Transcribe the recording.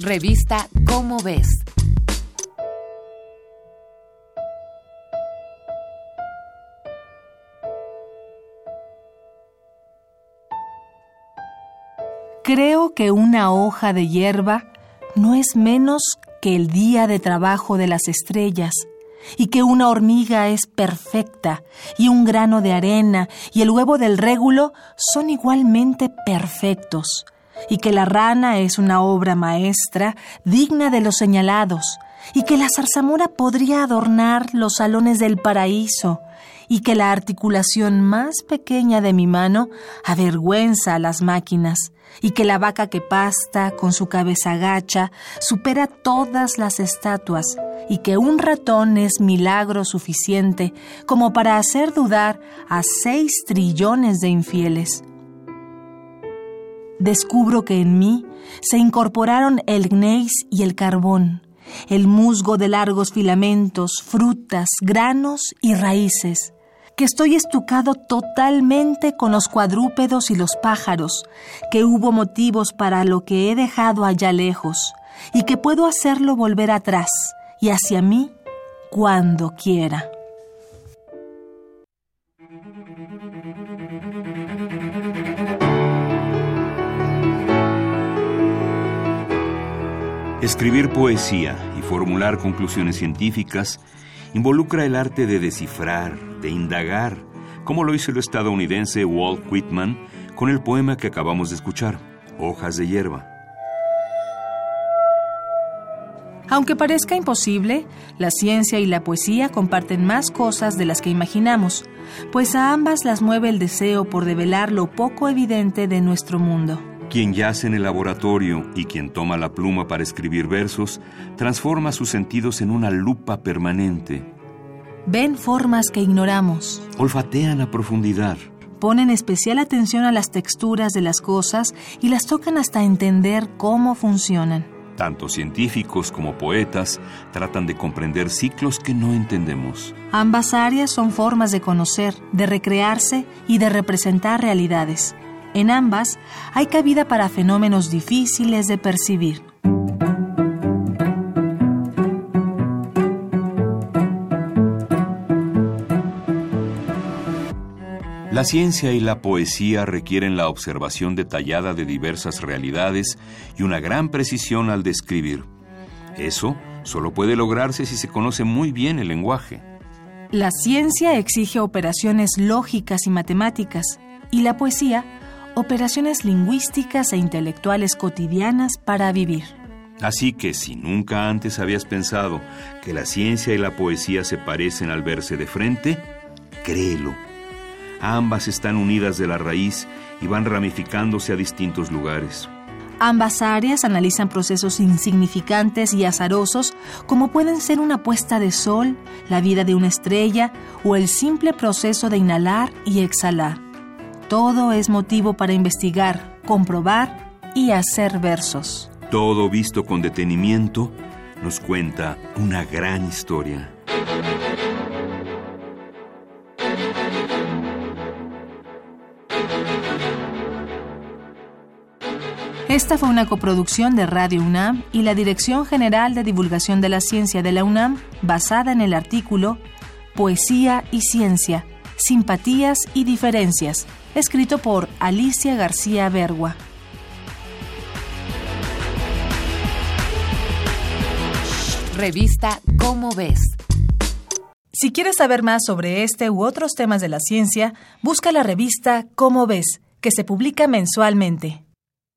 Revista Cómo ves. Creo que una hoja de hierba no es menos que el día de trabajo de las estrellas, y que una hormiga es perfecta, y un grano de arena y el huevo del régulo son igualmente perfectos, y que la rana es una obra maestra digna de los señalados, y que la zarzamora podría adornar los salones del paraíso, y que la articulación más pequeña de mi mano avergüenza a las máquinas, y que la vaca que pasta con su cabeza gacha supera todas las estatuas, y que un ratón es milagro suficiente como para hacer dudar a seis trillones de infieles. Descubro que en mí se incorporaron el gneis y el carbón, el musgo de largos filamentos, frutas, granos y raíces, que estoy estucado totalmente con los cuadrúpedos y los pájaros, que hubo motivos para lo que he dejado allá lejos, y que puedo hacerlo volver atrás y hacia mí cuando quiera. Escribir poesía y formular conclusiones científicas involucra el arte de descifrar, de indagar, como lo hizo el estadounidense Walt Whitman con el poema que acabamos de escuchar, Hojas de hierba. Aunque parezca imposible, la ciencia y la poesía comparten más cosas de las que imaginamos, pues a ambas las mueve el deseo por develar lo poco evidente de nuestro mundo. Quien yace en el laboratorio y quien toma la pluma para escribir versos, transforma sus sentidos en una lupa permanente. Ven formas que ignoramos. Olfatean a profundidad. Ponen especial atención a las texturas de las cosas y las tocan hasta entender cómo funcionan. Tanto científicos como poetas tratan de comprender ciclos que no entendemos. Ambas áreas son formas de conocer, de recrearse y de representar realidades. En ambas hay cabida para fenómenos difíciles de percibir. La ciencia y la poesía requieren la observación detallada de diversas realidades y una gran precisión al describir. Eso solo puede lograrse si se conoce muy bien el lenguaje. La ciencia exige operaciones lógicas y matemáticas, y la poesía operaciones lingüísticas e intelectuales cotidianas para vivir. Así que si nunca antes habías pensado que la ciencia y la poesía se parecen al verse de frente, créelo. Ambas están unidas de la raíz y van ramificándose a distintos lugares. Ambas áreas analizan procesos insignificantes y azarosos como pueden ser una puesta de sol, la vida de una estrella o el simple proceso de inhalar y exhalar. Todo es motivo para investigar, comprobar y hacer versos. Todo visto con detenimiento nos cuenta una gran historia. Esta fue una coproducción de Radio UNAM y la Dirección General de Divulgación de la Ciencia de la UNAM, basada en el artículo Poesía y Ciencia, Simpatías y Diferencias, escrito por Alicia García Bergua. Revista Cómo ves. Si quieres saber más sobre este u otros temas de la ciencia, busca la revista Cómo ves, que se publica mensualmente.